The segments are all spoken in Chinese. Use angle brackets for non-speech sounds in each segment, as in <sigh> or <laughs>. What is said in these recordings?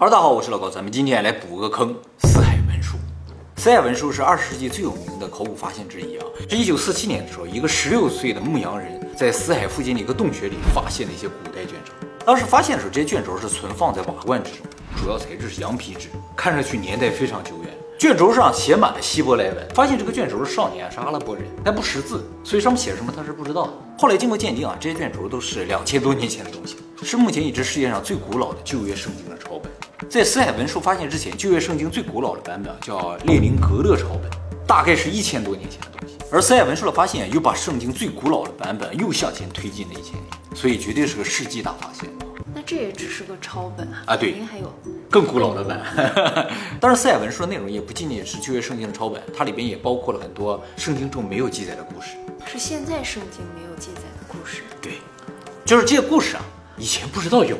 哈喽，大家好，我是老高，咱们今天来补个坑——四海文书。四海文书是二十世纪最有名的考古发现之一啊。是一九四七年的时候，一个十六岁的牧羊人在死海附近的一个洞穴里发现了一些古代卷轴。当时发现的时候，这些卷轴是存放在瓦罐之中，主要材质是羊皮纸，看上去年代非常久远。卷轴上写满了希伯来文，发现这个卷轴的少年是阿拉伯人，但不识字，所以上面写什么他是不知道的。后来经过鉴定啊，这些卷轴都是两千多年前的东西，是目前已知世界上最古老的旧约圣经的抄本。在死海文书发现之前，旧约圣经最古老的版本叫列宁格勒抄本，大概是一千多年前的东西。而死海文书的发现又把圣经最古老的版本又向前推进了一千年，所以绝对是个世纪大发现。那这也只是个抄本啊！啊，对，肯定还有更古老的版。<laughs> 当然，四海文书的内容也不仅仅是旧约圣经的抄本，它里边也包括了很多圣经中没有记载的故事。是现在圣经没有记载的故事。对，就是这些故事啊，以前不知道有。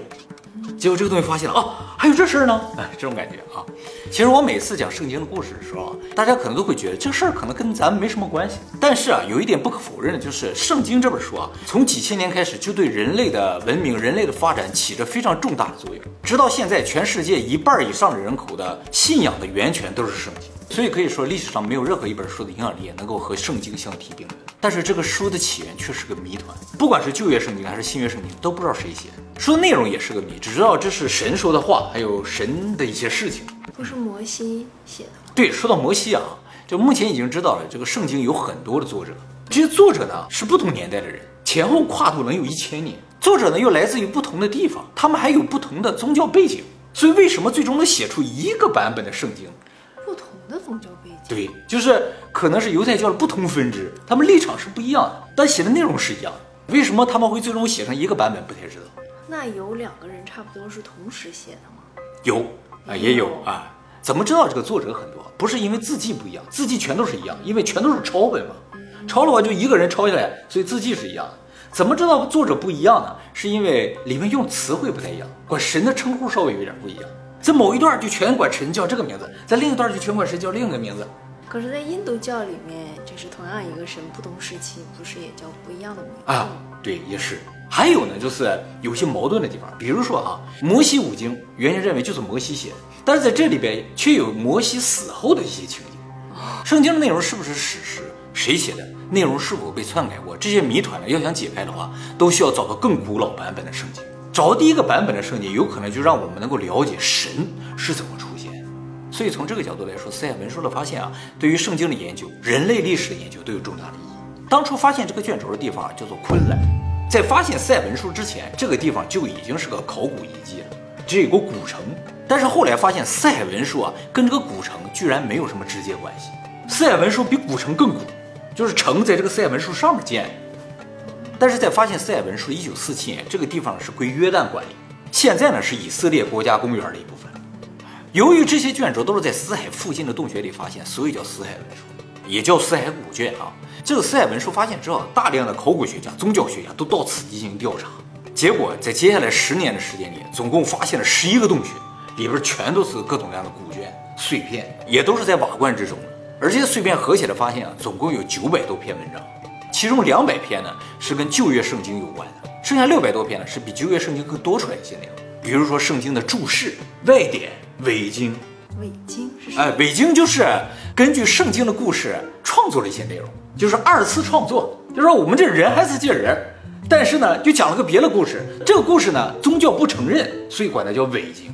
结果这个东西发现了啊，还有这事儿呢，哎，这种感觉啊。其实我每次讲圣经的故事的时候，大家可能都会觉得这事儿可能跟咱们没什么关系。但是啊，有一点不可否认的就是，圣经这本书啊，从几千年开始就对人类的文明、人类的发展起着非常重大的作用。直到现在，全世界一半以上的人口的信仰的源泉都是圣经。所以可以说，历史上没有任何一本书的影响力能够和圣经相提并论。但是这个书的起源却是个谜团，不管是旧约圣经还是新约圣经，都不知道谁写的。书的内容也是个谜，只知道这是神说的话，还有神的一些事情。不是摩西写的吗？对，说到摩西啊，就目前已经知道了，这个圣经有很多的作者，这些作者呢是不同年代的人，前后跨度能有一千年。作者呢又来自于不同的地方，他们还有不同的宗教背景，所以为什么最终能写出一个版本的圣经？的宗教背景对，就是可能是犹太教的不同分支，他们立场是不一样的，但写的内容是一样的。为什么他们会最终写成一个版本？不太知道。那有两个人差不多是同时写的吗？有啊，也有啊。怎么知道这个作者很多？不是因为字迹不一样，字迹全都是一样，因为全都是抄本嘛。抄的话就一个人抄下来，所以字迹是一样的。怎么知道作者不一样呢？是因为里面用词汇不太一样，管神的称呼稍微有点不一样。在某一段就全管神叫这个名字，在另一段就全管神叫另一个名字。可是，在印度教里面，就是同样一个神，不同时期不是也叫不一样的名字啊？对，也是。还有呢，就是有些矛盾的地方，比如说啊，《摩西五经》原先认为就是摩西写的，但是在这里边却有摩西死后的一些情节。圣经的内容是不是史实？谁写的？内容是否被篡改过？这些谜团呢，要想解开的话，都需要找到更古老版本的圣经。找第一个版本的圣经，有可能就让我们能够了解神是怎么出现。所以从这个角度来说，四海文书的发现啊，对于圣经的研究、人类历史的研究都有重大的意义。当初发现这个卷轴的地方叫做昆兰，在发现四海文书之前，这个地方就已经是个考古遗迹了，这有个古城。但是后来发现四海文书啊，跟这个古城居然没有什么直接关系。四海文书比古城更古，就是城在这个四海文书上面建。但是在发现四海文书，一九四七年，这个地方是归约旦管理，现在呢是以色列国家公园的一部分。由于这些卷轴都是在死海附近的洞穴里发现，所以叫死海文书，也叫死海古卷啊。这个死海文书发现之后，大量的考古学家、宗教学家都到此进行调查，结果在接下来十年的时间里，总共发现了十一个洞穴，里边全都是各种各样的古卷碎片，也都是在瓦罐之中。而这些碎片合起来发现啊，总共有九百多篇文章。其中两百篇呢是跟旧约圣经有关的，剩下六百多篇呢是比旧约圣经更多出来一些内容，比如说圣经的注释、外典、伪经。伪经是哎，伪经就是根据圣经的故事创作了一些内容，就是二次创作。就是说我们这人还是这人，但是呢就讲了个别的故事，这个故事呢宗教不承认，所以管它叫伪经。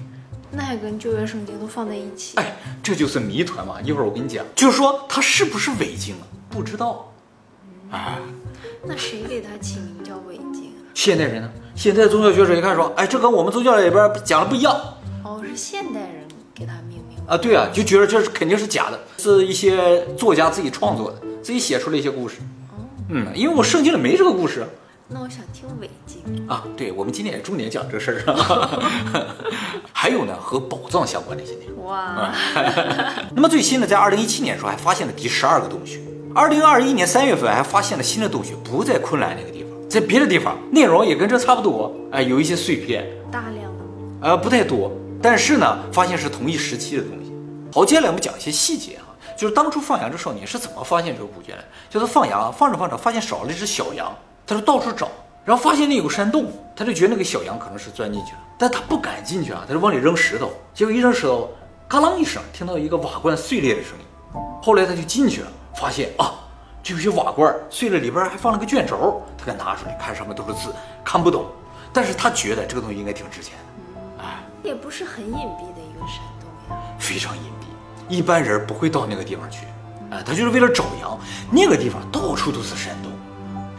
那还跟旧约圣经都放在一起？哎，这就是谜团嘛。一会儿我跟你讲，就是说它是不是伪经啊？不知道。啊，那谁给他起名叫伪经啊？现代人呢？现在宗教学者一看说，哎，这跟我们宗教里边讲的不一样。哦，是现代人给他命名啊？对啊，就觉得这是肯定是假的，是一些作家自己创作的，自己写出了一些故事。哦，嗯，因为我圣经里没这个故事。那我想听伪经啊。对，我们今天也重点讲这事儿。<laughs> 还有呢，和宝藏相关的一些内容。哇。<laughs> 那么最新的，在二零一七年的时候，还发现了第十二个洞穴。二零二一年三月份还发现了新的洞穴，不在昆兰那个地方，在别的地方，内容也跟这差不多。哎，有一些碎片，大量的，呃，不太多，但是呢，发现是同一时期的东西。好，接下来我们讲一些细节啊，就是当初放羊这少年是怎么发现这个古卷的？就是放羊，放着放着，发现少了一只小羊，他就到处找，然后发现那有个山洞，他就觉得那个小羊可能是钻进去了，但他不敢进去啊，他就往里扔石头，结果一扔石头，嘎啷一声，听到一个瓦罐碎裂的声音。后来他就进去了，发现啊，这有些瓦罐碎了，里边还放了个卷轴，他给拿出来看，上面都是字，看不懂，但是他觉得这个东西应该挺值钱的，哎，也不是很隐蔽的一个山洞呀。非常隐蔽，一般人不会到那个地方去，哎，他就是为了找羊，那个地方到处都是山洞。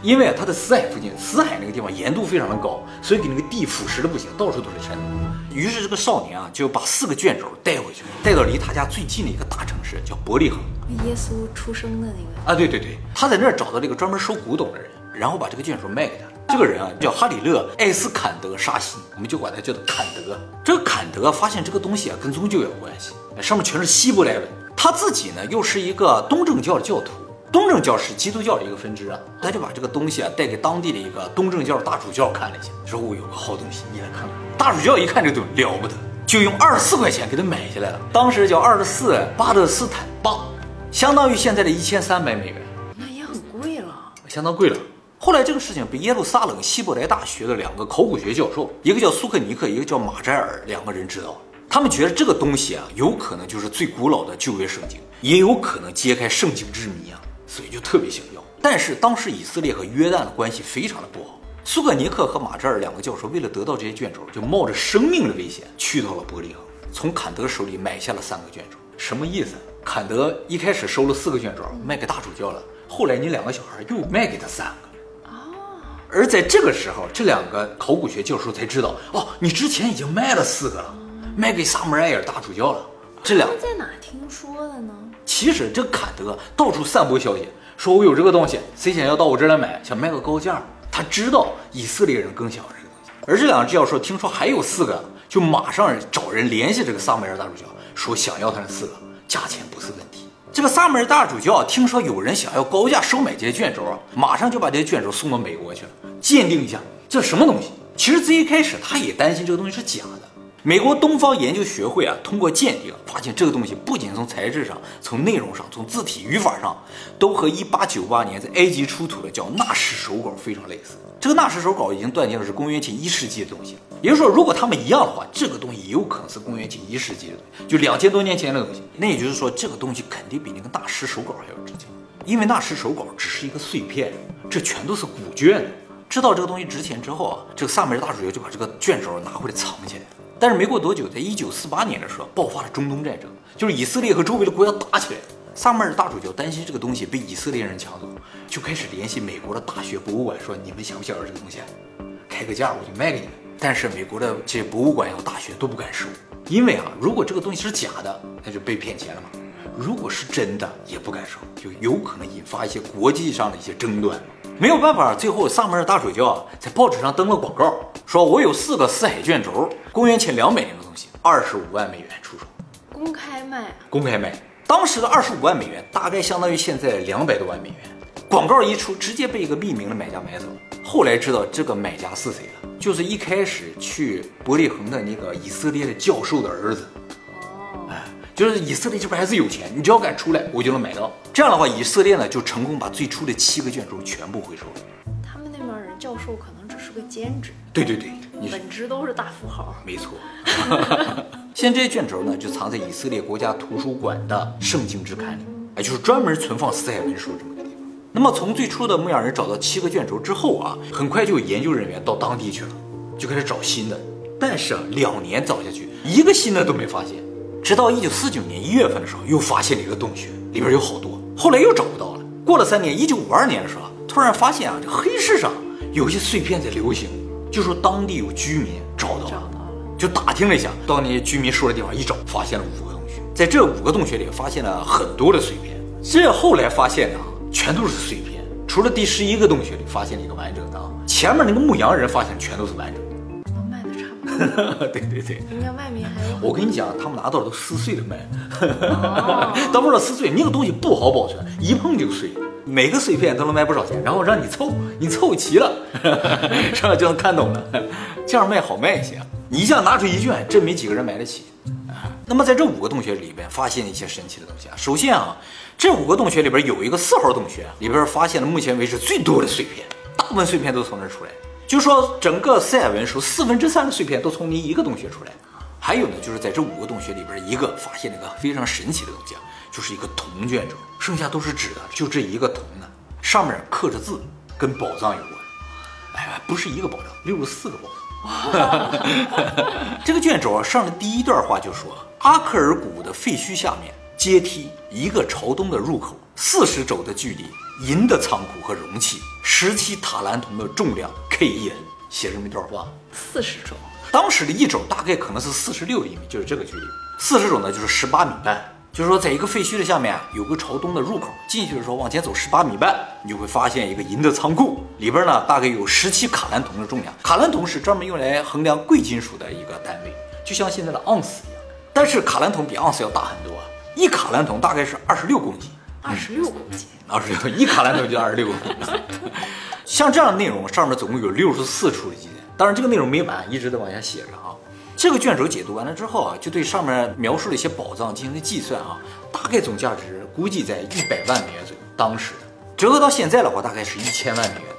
因为啊，他的死海附近，死海那个地方盐度非常的高，所以给那个地腐蚀的不行，到处都是山洞。于是这个少年啊，就把四个卷轴带回去，带到离他家最近的一个大城市，叫伯利恒。耶稣出生的那个啊，对对对，他在那儿找到了一个专门收古董的人，然后把这个卷轴卖给他。这个人啊，叫哈里勒·艾斯坎德沙西，我们就管他叫做坎德。这个坎德发现这个东西啊，跟宗教有关系，上面全是希伯来文。他自己呢，又是一个东正教的教徒。东正教是基督教的一个分支啊，他就把这个东西啊带给当地的一个东正教大主教看了一下，说我有个好东西，你来看看。大主教一看这东西了不得，就用二十四块钱给他买下来了，当时叫二十四巴勒斯坦镑，相当于现在的一千三百美元，那也很贵了，相当贵了。后来这个事情被耶路撒冷希伯来大学的两个考古学教授，一个叫苏克尼克，一个叫马扎尔，两个人知道，他们觉得这个东西啊，有可能就是最古老的旧约圣经，也有可能揭开圣经之谜啊。所以就特别想要，但是当时以色列和约旦的关系非常的不好。苏格尼克和马扎尔两个教授为了得到这些卷轴，就冒着生命的危险去到了伯利恒，从坎德手里买下了三个卷轴。什么意思？坎德一开始收了四个卷轴卖给大主教了，后来你两个小孩又卖给他三个。哦。而在这个时候，这两个考古学教授才知道，哦，你之前已经卖了四个了，卖给萨姆埃尔大主教了。这两在哪听说的呢？其实这坎德到处散播消息，说我有这个东西，谁想要到我这儿来买，想卖个高价。他知道以色列人更想要这个东西，而这两个教授听说还有四个，就马上找人联系这个萨姆尔大主教，说想要他那四个，价钱不是问题。这个萨姆尔大主教听说有人想要高价收买这些卷轴啊，马上就把这些卷轴送到美国去了，鉴定一下这什么东西。其实最一开始他也担心这个东西是假的。美国东方研究学会啊，通过鉴定发现这个东西不仅从材质上、从内容上、从字体语法上，都和1898年在埃及出土的叫纳什手稿非常类似。这个纳什手稿已经断定是公元前一世纪的东西了。也就是说，如果它们一样的话，这个东西也有可能是公元前一世纪的东西，就两千多年前的东西。那也就是说，这个东西肯定比那个纳什手稿还要值钱，因为纳什手稿只是一个碎片，这全都是古卷。知道这个东西值钱之后啊，这个萨米尔大主教就把这个卷轴拿回来藏起来。但是没过多久，在一九四八年的时候，爆发了中东战争，就是以色列和周围的国家打起来了。萨马尔大主教担心这个东西被以色列人抢走，就开始联系美国的大学博物馆，说你们想不想要这个东西？开个价我就卖给你们。但是美国的这些博物馆和，大学都不敢收，因为啊，如果这个东西是假的，那就被骗钱了嘛；如果是真的，也不敢说，就有可能引发一些国际上的一些争端。没有办法，最后萨马尔大主教啊，在报纸上登了广告。说我有四个四海卷轴，公元前两百年的东西，二十五万美元出手，公开卖，公开卖。当时的二十五万美元大概相当于现在两百多万美元。广告一出，直接被一个匿名的买家买走。后来知道这个买家是谁了，就是一开始去伯利恒的那个以色列的教授的儿子。就是以色列这边还是有钱，你只要敢出来，我就能买到。这样的话，以色列呢就成功把最初的七个卷轴全部回收了。他们那边人教授可能只是。个兼职，对对对，本职都是大富豪，没错。<laughs> 现在这些卷轴呢，就藏在以色列国家图书馆的圣经之刊里，哎，就是专门存放四海文书这么个地方。那么从最初的牧羊人找到七个卷轴之后啊，很快就有研究人员到当地去了，就开始找新的。但是啊，两年找下去，一个新的都没发现。直到一九四九年一月份的时候，又发现了一个洞穴，里边有好多。后来又找不到了。过了三年，一九五二年的时候，突然发现啊，这黑市上。有些碎片在流行，就说当地有居民找到了，就打听了一下，到那些居民说的地方一找，发现了五个洞穴，在这五个洞穴里发现了很多的碎片。这后来发现的全都是碎片，除了第十一个洞穴里发现了一个完整的，前面那个牧羊人发现全都是完整的。对 <laughs> 对对，人家外面还有。我跟你讲，他们拿到了都撕碎了卖，<laughs> 到不了撕碎，那个东西不好保存，一碰就碎。每个碎片都能卖不少钱，然后让你凑，你凑齐了，<laughs> 是吧？就能看懂了。这样卖好卖一些。你一下拿出一卷，真没几个人买得起啊。那么在这五个洞穴里边，发现了一些神奇的东西啊。首先啊，这五个洞穴里边有一个四号洞穴，里边发现了目前为止最多的碎片，大部分碎片都从这儿出来。就说整个四海文书四分之三的碎片都从你一个洞穴出来。还有呢，就是在这五个洞穴里边，一个发现了一个非常神奇的东西，啊，就是一个铜卷轴，剩下都是纸的，就这一个铜的，上面刻着字，跟宝藏有关。哎，不是一个宝藏，六十四个宝藏。<laughs> 这个卷轴啊，上的第一段话就说：阿克尔谷的废墟下面阶梯，一个朝东的入口，四十肘的距离，银的仓库和容器，十七塔兰铜的重量，K E N，写这么一段话。四十肘，当时的一肘大概可能是四十六厘米，就是这个距离。四十肘呢，就是十八米半。就是说，在一个废墟的下面有个朝东的入口，进去的时候往前走十八米半，你就会发现一个银的仓库，里边呢大概有十七卡兰铜的重量。卡兰铜是专门用来衡量贵金属的一个单位，就像现在的盎司一样。但是卡兰铜比盎司要大很多，一卡兰铜大概是二十六公斤。二十六公斤，二十六，一卡兰铜就二十六公斤。<laughs> 像这样的内容，上面总共有六十四处的记载。当然，这个内容没完，一直在往下写着啊。这个卷轴解读完了之后啊，就对上面描述的一些宝藏进行了计算啊，大概总价值估计在一百万美元左右。当时的折合到现在的话，大概是一千万美元。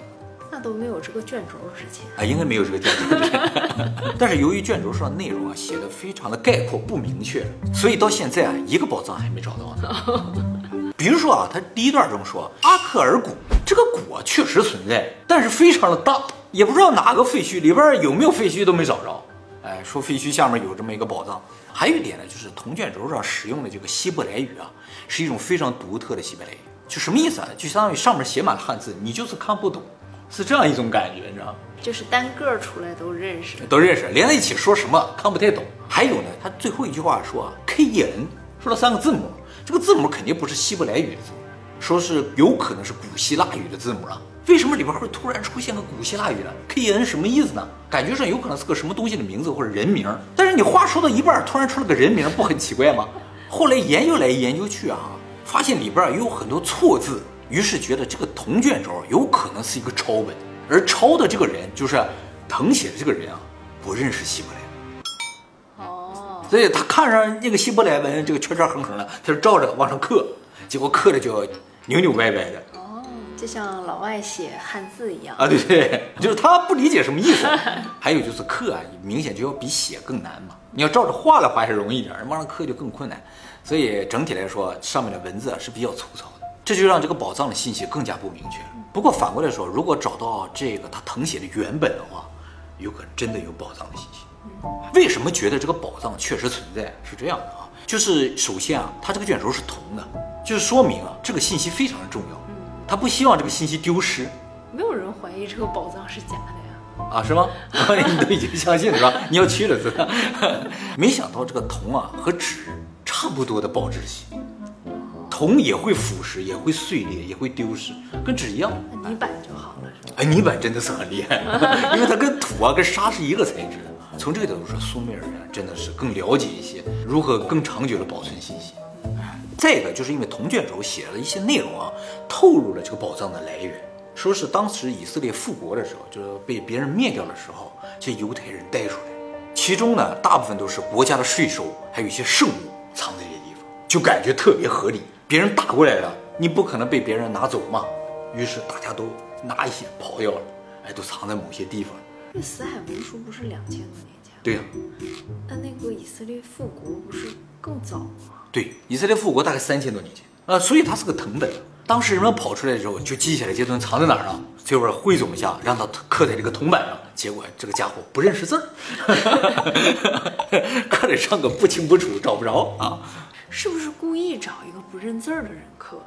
那都没有这个卷轴值钱啊，应该没有这个卷轴之前。<laughs> 但是由于卷轴上的内容啊写的非常的概括不明确，所以到现在啊一个宝藏还没找到呢。<laughs> 比如说啊，他第一段中说阿克尔谷这个谷啊确实存在，但是非常的大，也不知道哪个废墟里边有没有废墟都没找着。哎，说废墟下面有这么一个宝藏。还有一点呢，就是铜卷轴上使用的这个希伯来语啊，是一种非常独特的希伯来语。就什么意思啊？就相当于上面写满了汉字，你就是看不懂，是这样一种感觉，你知道吗？就是单个出来都认识，都认识，连在一起说什么看不太懂。还有呢，他最后一句话说啊，K E N，说了三个字母，这个字母肯定不是希伯来语的字母，说是有可能是古希腊语的字母啊。为什么里边会突然出现个古希腊语呢？K E N 什么意思呢？感觉上有可能是个什么东西的名字或者人名。但是你话说到一半，突然出了个人名，不很奇怪吗？后来研究来研究去啊，发现里边有很多错字，于是觉得这个铜卷轴有可能是一个抄本，而抄的这个人就是誊写的这个人啊，不认识希伯来哦，所以他看上那个希伯来文这个圈圈横横的，他就照着往上刻，结果刻的就扭扭歪歪的。哦就像老外写汉字一样啊，对对，就是他不理解什么意思。<laughs> 还有就是刻啊，明显就要比写更难嘛。你要照着画的话还容易一点，往上刻就更困难。所以整体来说，上面的文字啊是比较粗糙的，这就让这个宝藏的信息更加不明确。不过反过来说，如果找到这个他誊写的原本的话，有可能真的有宝藏的信息。为什么觉得这个宝藏确实存在？是这样的啊，就是首先啊，它这个卷轴是铜的，就是说明啊，这个信息非常的重要。他不希望这个信息丢失，没有人怀疑这个宝藏是假的呀？啊，是吗？你都已经相信了是吧？你要去了是吧？<laughs> 没想到这个铜啊和纸差不多的保质期，铜也会腐蚀，也会碎裂，也会丢失，跟纸一样。泥板就好了是吧？哎，泥板真的是很厉害，<laughs> 因为它跟土啊跟沙是一个材质的。从这个角度说，苏美尔人真的是更了解一些如何更长久的保存信息。再一个，就是因为铜卷轴写了一些内容啊，透露了这个宝藏的来源。说是当时以色列复国的时候，就是被别人灭掉的时候，这犹太人带出来，其中呢，大部分都是国家的税收，还有一些圣物藏在这些地方，就感觉特别合理。别人打过来了，你不可能被别人拿走嘛，于是大家都拿一些跑掉了，哎，都藏在某些地方。那死海文书不是两千多年前？对呀。那那个以色列复国不是更早吗？对，以色列复国大概三千多年前啊，所以它是个藤本。当时人们跑出来的时候，就记下来这东西藏在哪儿了，最后汇总一下，让它刻在这个铜板上。结果这个家伙不认识字儿，<laughs> 刻的上个不清不楚，找不着啊。是不是故意找一个不认字儿的人刻？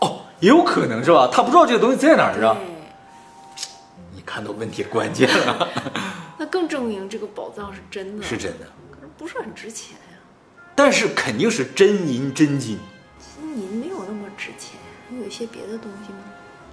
哦，也有可能是吧？他不知道这个东西在哪儿是吧？你看到问题关键了。<laughs> 那更证明这个宝藏是真的，是真的，可是不是很值钱呀。但是肯定是真银真金，金银没有那么值钱，还有一些别的东西吗？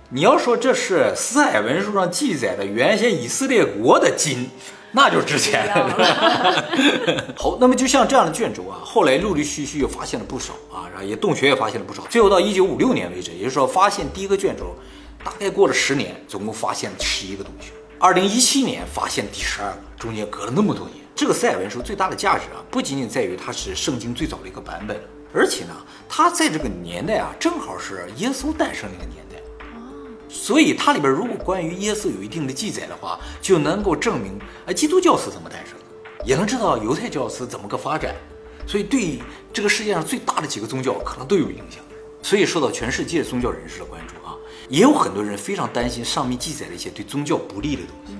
你要说这是四海文书上记载的原先以色列国的金，<laughs> 那就值钱了。<laughs> 好，那么就像这样的卷轴啊，后来陆陆续续又发现了不少啊，然后也洞穴也发现了不少，最后到一九五六年为止，也就是说发现第一个卷轴，大概过了十年，总共发现了十一个洞穴。二零一七年发现第十二个，中间隔了那么多年。这个赛文书最大的价值啊，不仅仅在于它是圣经最早的一个版本，而且呢，它在这个年代啊，正好是耶稣诞生那个年代，所以它里边如果关于耶稣有一定的记载的话，就能够证明哎基督教是怎么诞生的，也能知道犹太教是怎么个发展。所以对这个世界上最大的几个宗教可能都有影响。所以受到全世界宗教人士的关注啊，也有很多人非常担心上面记载的一些对宗教不利的东西，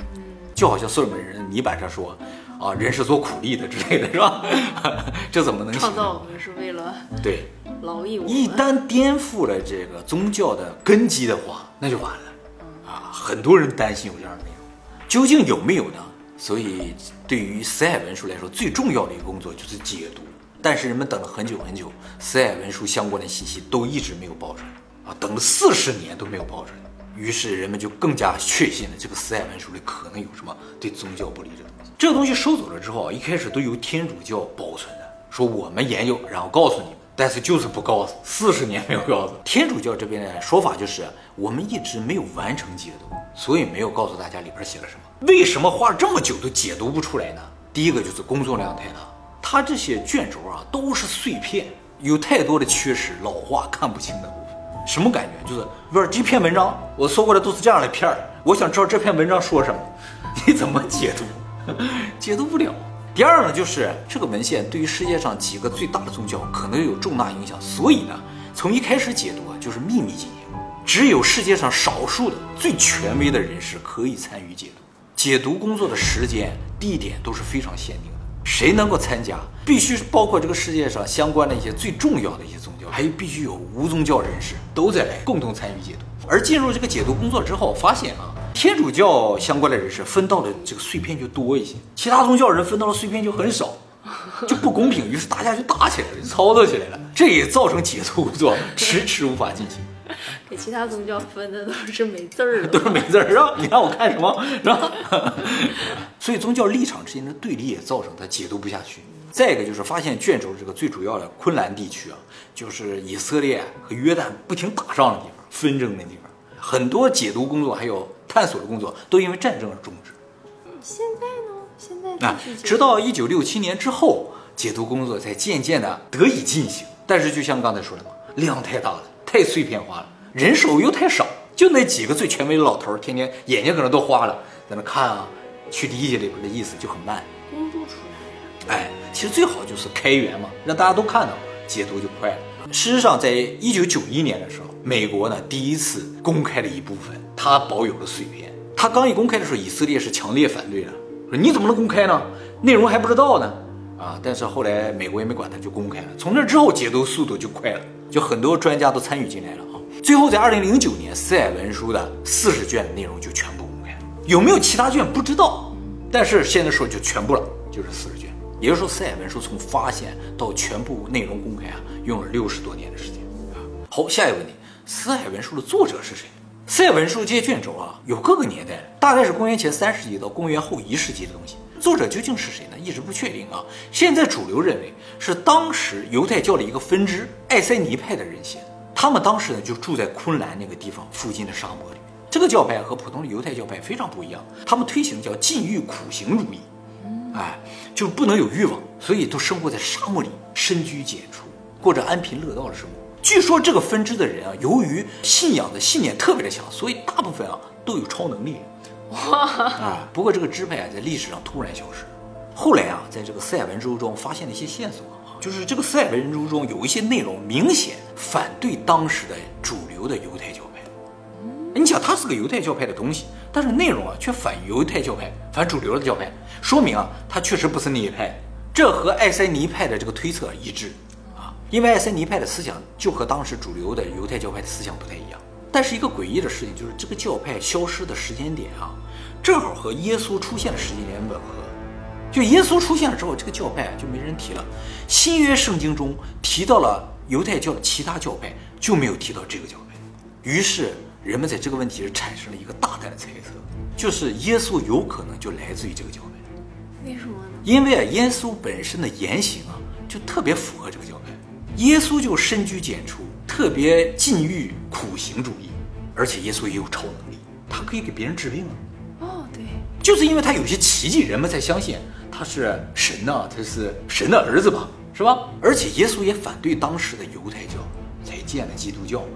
就好像所有人泥板上说啊人是做苦力的之类的是吧？<laughs> 这怎么能行创？造我们是为了对，劳役我们一。旦颠覆了这个宗教的根基的话，那就完了啊！很多人担心有这样的内容，究竟有没有呢？所以对于死海文书来说，最重要的一个工作就是解读。但是人们等了很久很久，死海文书相关的信息都一直没有爆出来啊，等了四十年都没有爆出来。于是人们就更加确信了这个死海文书里可能有什么对宗教不利的东西。这个东西收走了之后啊，一开始都由天主教保存的，说我们研究，然后告诉你们。但是就是不告诉，四十年没有告诉。天主教这边的说法就是，我们一直没有完成解读，所以没有告诉大家里边写了什么。为什么花了这么久都解读不出来呢？第一个就是工作量太大，它这些卷轴啊都是碎片，有太多的缺失、老化、看不清的。什么感觉？就是不是这篇文章我搜过来都是这样的片儿，我想知道这篇文章说什么，<laughs> 你怎么解读？<laughs> 解读不了。第二呢，就是这个文献对于世界上几个最大的宗教可能有重大影响，所以呢，从一开始解读啊就是秘密进行，只有世界上少数的最权威的人士可以参与解读。解读工作的时间、地点都是非常限定的，谁能够参加，必须包括这个世界上相关的一些最重要的一些还有必须有无宗教人士都在来共同参与解读。而进入这个解读工作之后，发现啊，天主教相关的人士分到的这个碎片就多一些，其他宗教人分到的碎片就很少，就不公平。于是大家就打起来了，就操作起来了，这也造成解读工作迟迟无法进行。<laughs> 给其他宗教分的都是没字儿的 <laughs> 都。是没字儿，是吧？你让我看什么，是吧？<laughs> 所以宗教立场之间的对立也造成他解读不下去。再一个就是发现卷轴这个最主要的昆兰地区啊，就是以色列和约旦不停打仗的地方，纷争的地方，很多解读工作还有探索的工作都因为战争而终止。现在呢？现在啊直到一九六七年之后，解读工作才渐渐的得以进行。但是就像刚才说的嘛，量太大了，太碎片化了，人手又太少，就那几个最权威的老头儿，天天眼睛可能都花了，在那看啊，去理解里边的意思就很慢。公布出。哎，其实最好就是开源嘛，让大家都看到，解读就快了。事实上，在一九九一年的时候，美国呢第一次公开了一部分他保有的碎片。他刚一公开的时候，以色列是强烈反对的，说你怎么能公开呢？内容还不知道呢。啊，但是后来美国也没管他，就公开了。从那之后，解读速度就快了，就很多专家都参与进来了啊。最后在二零零九年，四海文书的四十卷内容就全部公开了，有没有其他卷不知道，但是现在说就全部了，就是四十卷。也就是说，四海文书从发现到全部内容公开啊，用了六十多年的时间啊。好，下一个问题，四海文书的作者是谁？四海文书这些卷轴啊，有各个年代，大概是公元前三世纪到公元后一世纪的东西。作者究竟是谁呢？一直不确定啊。现在主流认为是当时犹太教的一个分支爱塞尼派的人写的。他们当时呢就住在昆兰那个地方附近的沙漠里。这个教派和普通的犹太教派非常不一样，他们推行叫禁欲苦行主义，哎，就不能有欲望，所以都生活在沙漠里，深居简出，过着安贫乐道的生活。据说这个分支的人啊，由于信仰的信念特别的强，所以大部分啊都有超能力。哇啊，不过这个支派啊，在历史上突然消失。后来啊，在这个四海文书中发现了一些线索啊，就是这个四海文书中有一些内容明显反对当时的主流的犹太教派。你想，它是个犹太教派的东西，但是内容啊却反犹太教派、反主流的教派，说明啊，它确实不是那一派。这和爱塞尼派的这个推测一致啊，因为爱塞尼派的思想就和当时主流的犹太教派的思想不太一样。但是一个诡异的事情就是，这个教派消失的时间点啊，正好和耶稣出现的时间点吻合。就耶稣出现了之后，这个教派就没人提了。新约圣经中提到了犹太教的其他教派，就没有提到这个教派。于是人们在这个问题上产生了一个大胆的猜测，就是耶稣有可能就来自于这个教派。为什么呢？因为啊，耶稣本身的言行啊，就特别符合这个教派。耶稣就深居简出，特别禁欲苦行主义，而且耶稣也有超能力，他可以给别人治病啊。哦，对，就是因为他有些奇迹，人们才相信他是神呐、他是神的儿子吧，是吧？而且耶稣也反对当时的犹太教，才建了基督教嘛。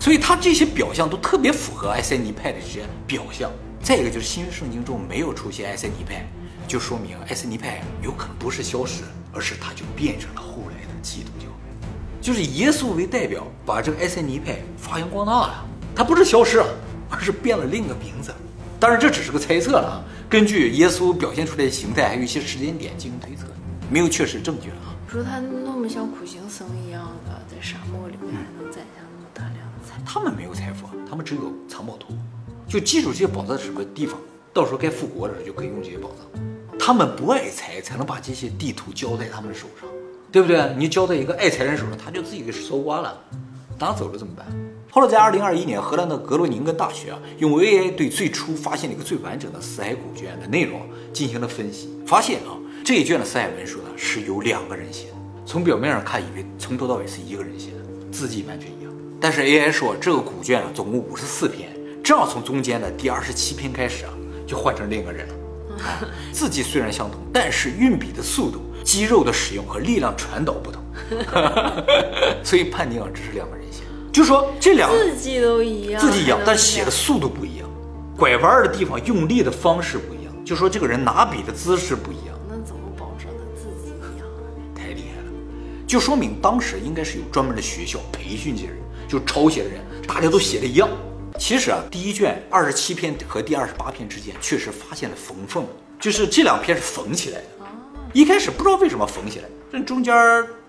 所以它这些表象都特别符合埃塞尼派的这些表象。再一个就是新约圣经中没有出现埃塞尼派，就说明埃塞尼派有可能不是消失，而是它就变成了后来的基督教，就是耶稣为代表，把这个埃塞尼派发扬光大了。它不是消失了，而是变了另一个名字。当然这只是个猜测了啊，根据耶稣表现出来的形态，还有一些时间点进行推测，没有确实证据了啊。说他那么像苦行僧一样的，在沙漠里面他们没有财富，他们只有藏宝图，就记住这些宝藏在什么地方，到时候该复国了就可以用这些宝藏。他们不爱财，才能把这些地图交在他们的手上，对不对？你交在一个爱财人手上，他就自己给搜刮了，拿走了怎么办？后来在二零二一年，荷兰的格罗宁根大学啊，用 AI 对最初发现了一个最完整的死海古卷的内容进行了分析，发现啊，这一卷的死海文书呢是由两个人写的。从表面上看，以为从头到尾是一个人写的，字迹完全。但是 AI 说，这个古卷啊，总共五十四篇，正好从中间的第二十七篇开始啊，就换成另一个人了。<laughs> 字迹虽然相同，但是运笔的速度、肌肉的使用和力量传导不同，<laughs> 所以判定啊，这是两个人写。就说这两字迹都一样，字迹一样，但写的速度不一样，拐弯的地方用力的方式不一样，就说这个人拿笔的姿势不一样，那怎么保证他字迹一样啊？太厉害了，就说明当时应该是有专门的学校培训这些人，就抄写的人大家都写的一样。其实啊，第一卷二十七篇和第二十八篇之间确实发现了缝缝，就是这两篇是缝起来的。一开始不知道为什么缝起来，这中间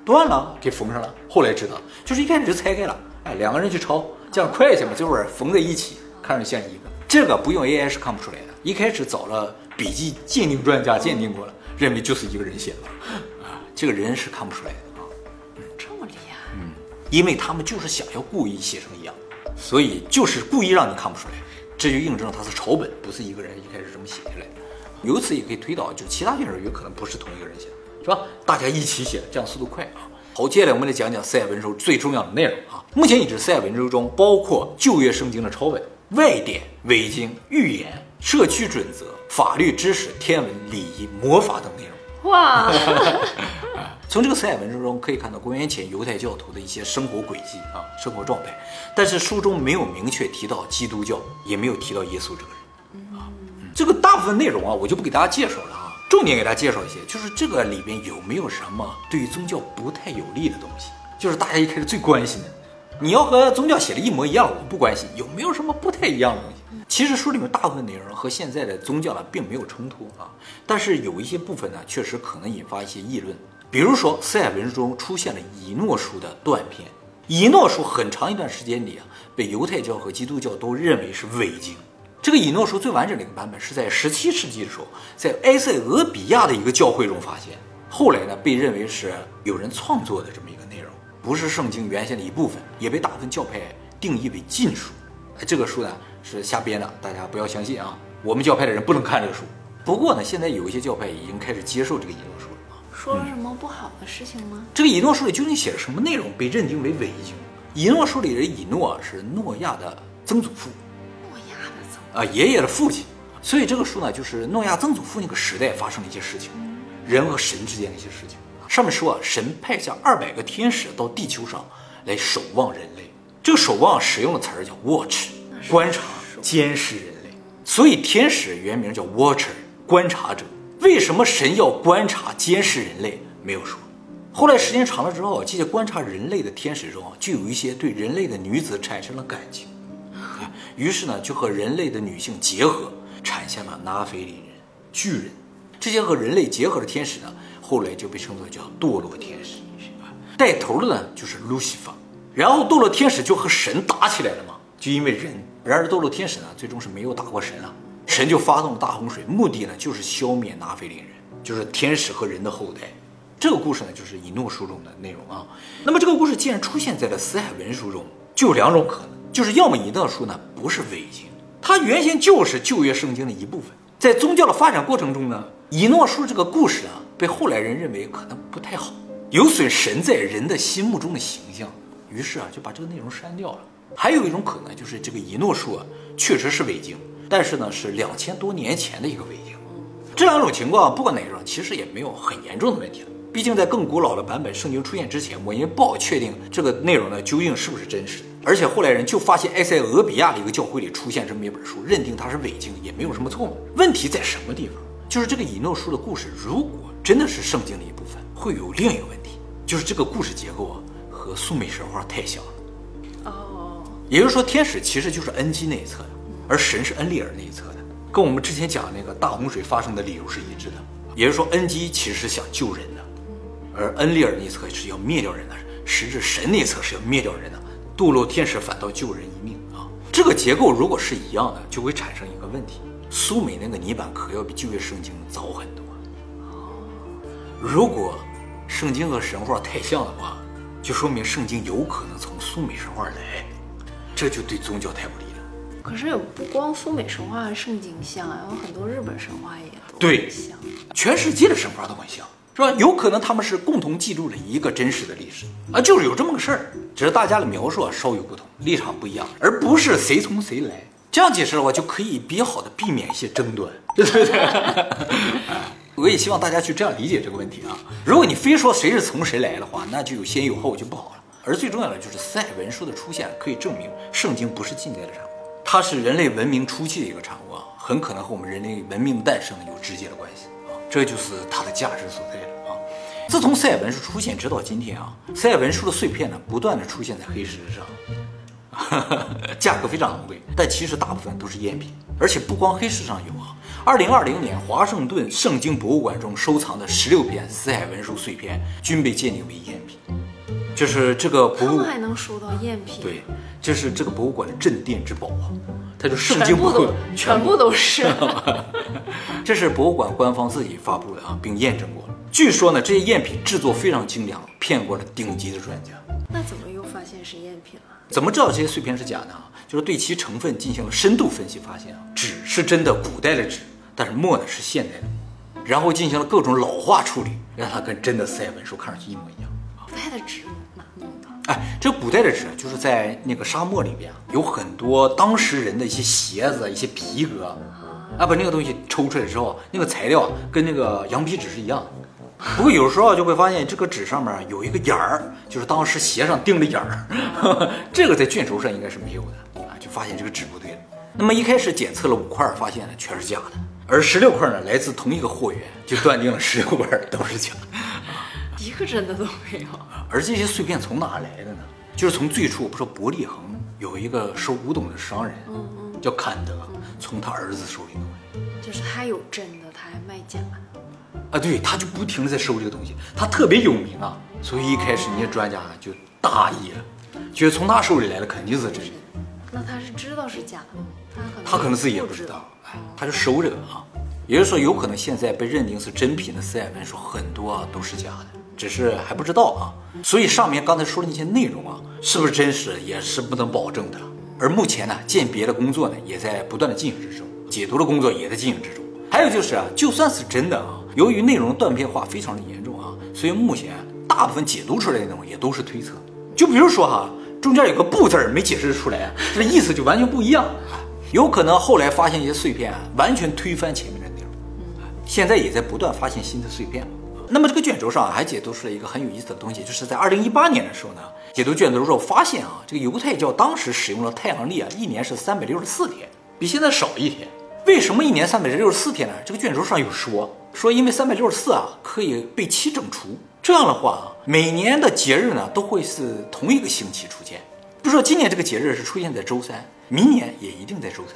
断了给缝上了，后来知道就是一开始就拆开了，哎，两个人去抄，这样快一些嘛，这会儿缝在一起，看着像一个。这个不用 AI 是看不出来的，一开始找了笔记鉴定专家鉴定过了，认为就是一个人写的，<laughs> 啊，这个人是看不出来的？因为他们就是想要故意写成一样，所以就是故意让你看不出来，这就印证了他是抄本，不是一个人一开始这么写下来的。由此也可以推导，就其他卷手有可能不是同一个人写的，是吧？大家一起写，这样速度快啊。好，接下来我们来讲讲赛文书最重要的内容啊。目前已知赛文书中包括旧约圣经的抄本、外典、伪经、预言、社区准则、法律知识、天文、礼仪、魔法等内容。哇，<laughs> 从这个死海文书中可以看到公元前犹太教徒的一些生活轨迹啊，生活状态，但是书中没有明确提到基督教，也没有提到耶稣这个人啊。这个大部分内容啊，我就不给大家介绍了啊，重点给大家介绍一些，就是这个里边有没有什么对于宗教不太有利的东西，就是大家一开始最关心的。你要和宗教写的一模一样，我不关心，有没有什么不太一样的东西？其实书里面大部分内容和现在的宗教呢并没有冲突啊，但是有一些部分呢确实可能引发一些议论。比如说，四海文中出现了以诺书的断片，以诺书很长一段时间里啊被犹太教和基督教都认为是伪经。这个以诺书最完整的一个版本是在十七世纪的时候，在埃塞俄比亚的一个教会中发现，后来呢被认为是有人创作的这么一个内容，不是圣经原先的一部分，也被大部分教派定义为禁书。这个书呢是瞎编的，大家不要相信啊！我们教派的人不能看这个书。不过呢，现在有一些教派已经开始接受这个以诺书了啊。说了什么不好的事情吗？这个以诺书里究竟写了什么内容，被认定为伪经？以诺书里的以诺是诺亚的曾祖父诺亚的怎么？啊，爷爷的父亲。所以这个书呢，就是诺亚曾祖父那个时代发生的一些事情，人和神之间的一些事情。上面说啊，神派下二百个天使到地球上来守望人类。这个守望使用的词儿叫 watch，观察、监视人类。所以天使原名叫 watcher，观察者。为什么神要观察、监视人类？没有说。后来时间长了之后，这些观察人类的天使中，就有一些对人类的女子产生了感情，于是呢，就和人类的女性结合，产下了拿菲林人、巨人。这些和人类结合的天使呢，后来就被称作叫堕落天使。带头的呢，就是路西法。然后堕落天使就和神打起来了嘛，就因为人。然而堕落天使呢，最终是没有打过神啊，神就发动了大洪水，目的呢就是消灭拿菲林人，就是天使和人的后代。这个故事呢，就是以诺书中的内容啊。那么这个故事既然出现在了死海文书中，就有两种可能，就是要么以诺书呢不是伪经，它原先就是旧约圣经的一部分。在宗教的发展过程中呢，以诺书这个故事啊，被后来人认为可能不太好，有损神在人的心目中的形象，于是啊就把这个内容删掉了。还有一种可能就是这个以诺书啊确实是伪经，但是呢是两千多年前的一个伪经。这两种情况不管哪种，其实也没有很严重的问题了。毕竟在更古老的版本圣经出现之前，我们也不好确定这个内容呢究竟是不是真实的。而且后来人就发现埃塞俄比亚的一个教会里出现这么一本书，认定它是伪经，也没有什么错。问题在什么地方？就是这个以诺书的故事，如果真的是圣经的一部分，会有另一个问题，就是这个故事结构啊和苏美神话太像了。也就是说，天使其实就是恩基那一侧的，而神是恩利尔那一侧的，跟我们之前讲那个大洪水发生的理由是一致的。也就是说，恩基其实是想救人的，而恩利尔那一侧是要灭掉人的，实质神那一侧是要灭掉人的。堕落天使反倒救人一命啊！这个结构如果是一样的，就会产生一个问题：苏美那个泥板可要比旧约圣经早很多。如果圣经和神话太像的话，就说明圣经有可能从苏美神话来，这就对宗教太不利了。可是也不光苏美神话和圣经像啊，有很多日本神话也都对。全世界的神话都很像，是吧？有可能他们是共同记录了一个真实的历史啊，就是有这么个事儿，只是大家的描述啊稍有不同，立场不一样，而不是谁从谁来。这样解释的话，就可以比较好的避免一些争端，对不对？我也希望大家去这样理解这个问题啊。如果你非说谁是从谁来的话，那就有先有后，就不好了。而最重要的就是塞文书的出现，可以证明圣经不是近代的产物，它是人类文明初期的一个产物啊，很可能和我们人类文明的诞生有直接的关系啊，这就是它的价值所在了啊。自从塞尔文书出现直到今天啊，塞尔文书的碎片呢，不断的出现在黑石上。<laughs> 价格非常昂贵，但其实大部分都是赝品，而且不光黑石上有啊。二零二零年，华盛顿圣经博物馆中收藏的十六片死海文书碎片均被鉴定为赝品，就是这个博物还能收到赝品？，对，这是这个博物馆的镇店之宝啊，它就圣经全部都博物馆全部都是。<laughs> 这是博物馆官方自己发布的啊，并验证过了。据说呢，这些赝品制作非常精良，骗过了顶级的专家。那怎么又发现是赝品了？怎么知道这些碎片是假的啊？就是对其成分进行了深度分析，发现啊，纸是真的古代的纸，但是墨呢是现代的墨，然后进行了各种老化处理，让它跟真的四海文书看上去一模一样。古代的纸哪弄的？哎，这古代的纸就是在那个沙漠里边啊有很多当时人的一些鞋子、一些皮革，啊，把那个东西抽出来之后，那个材料啊跟那个羊皮纸是一样的。不过有时候就会发现这个纸上面有一个眼儿，就是当时鞋上钉的眼儿，<laughs> 这个在卷轴上应该是没有的啊，就发现这个纸不对了。那么一开始检测了五块，发现呢全是假的，而十六块呢来自同一个货源，就断定了十六块都是假的。一个真的都没有。<laughs> 而这些碎片从哪来的呢？就是从最初，不是伯利恒有一个收古董的商人，叫坎德，从他儿子手里弄来就是他有真的，他还卖假的。啊，对，他就不停的在收这个东西，他特别有名啊，所以一开始那些专家就大意了，觉得从他手里来的肯定是真的，那他是知道是假的吗？他可能他可能自己也不知道，哎，他就收这个啊，也就是说，有可能现在被认定是真品的四海文书很多啊都是假的，只是还不知道啊，所以上面刚才说的那些内容啊，是不是真实也是不能保证的。而目前呢，鉴别的工作呢也在不断的进行之中，解读的工作也在进行之中。还有就是啊，就算是真的啊，由于内容断片化非常的严重啊，所以目前大部分解读出来的内容也都是推测。就比如说哈，中间有个“不”字儿没解释出来，这意思就完全不一样。有可能后来发现一些碎片啊，完全推翻前面的内容。现在也在不断发现新的碎片。那么这个卷轴上还解读出了一个很有意思的东西，就是在二零一八年的时候呢，解读卷轴的时候发现啊，这个犹太教当时使用了太阳历啊，一年是三百六十四天，比现在少一天。为什么一年三百六十四天呢？这个卷轴上有说，说因为三百六十四啊可以被七整除，这样的话啊，每年的节日呢都会是同一个星期出现。比如说今年这个节日是出现在周三，明年也一定在周三。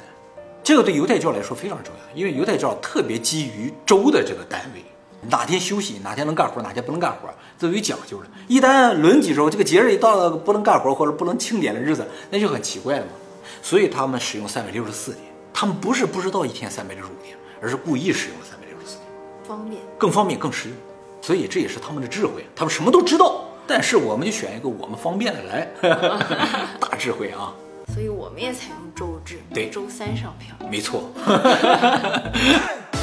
这个对犹太教来说非常重要，因为犹太教特别基于周的这个单位，哪天休息，哪天能干活，哪天不能干活，这都有讲究的。一旦轮几周，这个节日一到了不能干活或者不能庆典的日子，那就很奇怪了嘛。所以他们使用三百六十四天，他们不是不知道一天三百六十五天，而是故意使用了三百六十四天，方便。更方便更实用。所以这也是他们的智慧，他们什么都知道，但是我们就选一个我们方便的来，<laughs> 大智慧啊，所以我们也采用周制，对周三上票。没错。<laughs>